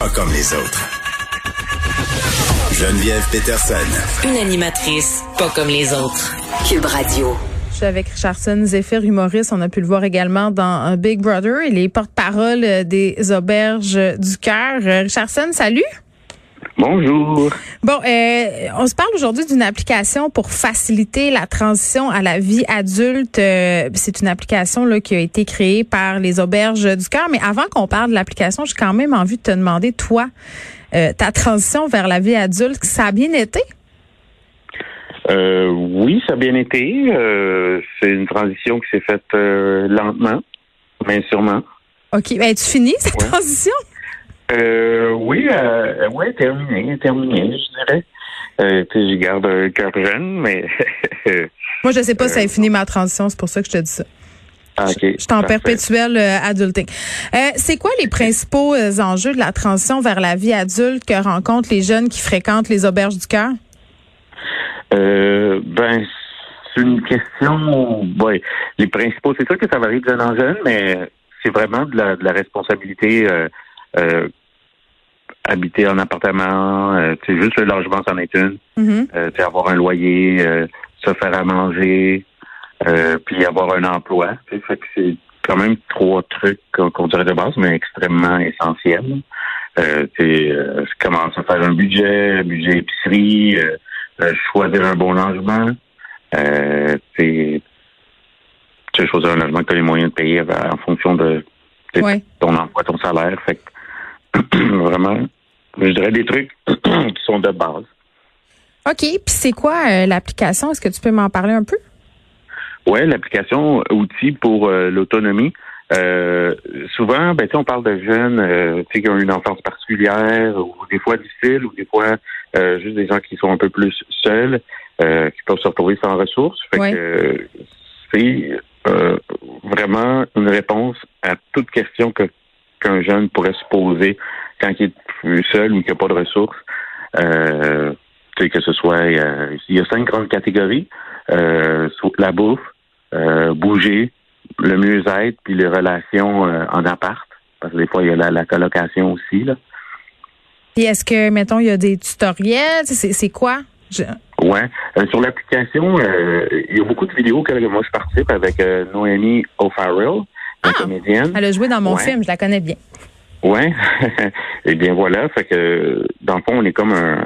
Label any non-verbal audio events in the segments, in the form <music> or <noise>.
Pas comme les autres. Geneviève Peterson. Une animatrice pas comme les autres. Cube Radio. Je suis avec Richardson Zephyr, humoriste. On a pu le voir également dans Big Brother. Il est porte-parole des auberges du cœur. Richardson, salut. Bonjour. Bon, euh, on se parle aujourd'hui d'une application pour faciliter la transition à la vie adulte. Euh, c'est une application là, qui a été créée par les auberges du cœur. Mais avant qu'on parle de l'application, j'ai quand même envie de te demander, toi, euh, ta transition vers la vie adulte, ça a bien été? oui, ça a bien été. c'est une transition qui s'est faite lentement, mais sûrement. OK. Ben, tu finis cette transition? Euh, oui, euh, ouais, terminé, terminé, je dirais. Euh, je garde un cœur jeune, mais. <laughs> Moi, je sais pas si ça a fini ma transition, c'est pour ça que je te dis ça. Ah, je, suis en perpétuel euh, adulting. Euh, c'est quoi les principaux enjeux de la transition vers la vie adulte que rencontrent les jeunes qui fréquentent les auberges du cœur? ben, c'est une question. Ouais, les principaux, c'est sûr que ça varie de jeune en jeune, mais c'est vraiment de la, de la responsabilité euh, habiter en appartement, euh, juste le logement, c'en est une. Mm-hmm. Euh, avoir un loyer, euh, se faire à manger, euh, puis avoir un emploi. Fait que c'est quand même trois trucs qu'on dirait de base, mais extrêmement essentiels. Euh, euh, commencer à faire un budget, un budget épicerie, choisir un bon logement. Euh, tu choisir un logement que tu as les moyens de payer en fonction de, ton emploi, ton salaire. Fait que <clears throat> Vraiment, je dirais des trucs <clears throat> qui sont de base. OK. Puis c'est quoi euh, l'application? Est-ce que tu peux m'en parler un peu? Oui, l'application outil pour euh, l'autonomie. Euh, souvent, ben, on parle de jeunes qui ont une enfance particulière ou des fois difficile ou des fois juste des gens qui sont un peu plus seuls, qui peuvent se retrouver sans ressources. Fait que c'est vraiment une réponse à toute question que qu'un jeune pourrait se poser quand il est seul ou qu'il n'a pas de ressources. Euh, que ce soit, il y a cinq grandes catégories euh, la bouffe, euh, bouger, le mieux-être, puis les relations euh, en appart. Parce que des fois, il y a la, colocation aussi. Là. Et est-ce que, mettons, il y a des tutoriels? C'est quoi? Je... Ouais. Euh, sur l'application, il y a beaucoup de vidéos que moi je participe avec Noémie O'Farrell ah, Elle a joué dans mon film, je la connais bien. Ouais. Et <laughs> eh bien voilà, fait que dans le fond, on est comme un,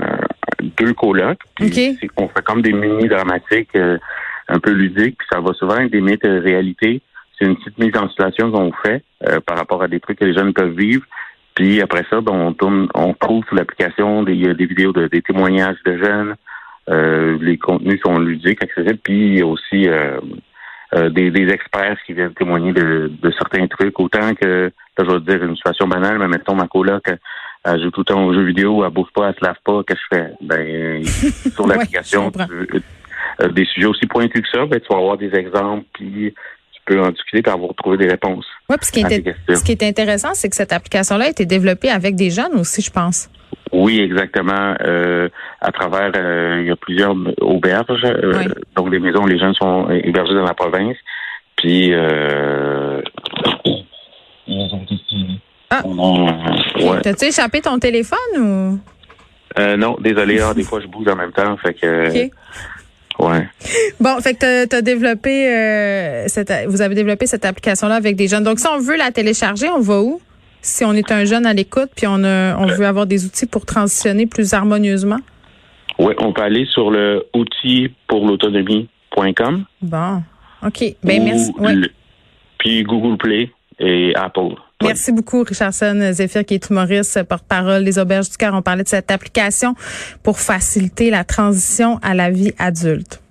deux colocs. Puis On fait comme des mini dramatiques euh, un peu ludiques, puis ça va souvent avec des mythes de réalité. C'est une petite mise en situation qu'on fait euh, par rapport à des trucs que les jeunes peuvent vivre. Puis après ça, ben, on tourne, on trouve sur l'application des, des vidéos de des témoignages de jeunes. Euh, les contenus sont ludiques, accessibles. Puis aussi euh, des, experts qui viennent témoigner de, certains trucs, autant que, là, je vais dire une situation banale, mais mettons ma coloc, elle joue tout le temps aux jeux vidéo, elle bouffe pas, elle se lave pas, qu'est-ce que je fais? Ben, <laughs> sur l'application, euh, des sujets aussi pointus que ça, ben, tu vas avoir des exemples, puis tu peux en discuter et avoir trouvé des réponses. Oui, puis ce qui, est, ce qui est intéressant, c'est que cette application-là a été développée avec des jeunes aussi, je pense. Oui, exactement. Euh, à travers, euh, il y a plusieurs auberges, euh, donc des maisons où les jeunes sont hébergés dans la province. Puis, euh, ils ont Ah. T'as-tu échappé ton téléphone ou? non, désolé. Ah, des fois, je bouge en même temps. Fait que. Ouais. Bon, fait que t'as as développé cette, vous avez développé cette application-là avec des jeunes. Donc, si on veut la télécharger, on va où? Si on est un jeune à l'écoute puis on, on veut avoir des outils pour transitionner plus harmonieusement? Oui, on peut aller sur le outil pour l'autonomie.com. Bon, OK. Ben, merci. puis Google Play et Apple. Merci beaucoup, Richardson Zephyr, qui est humoriste, porte-parole des Auberges du Cœur. On parlait de cette application pour faciliter la transition à la vie adulte.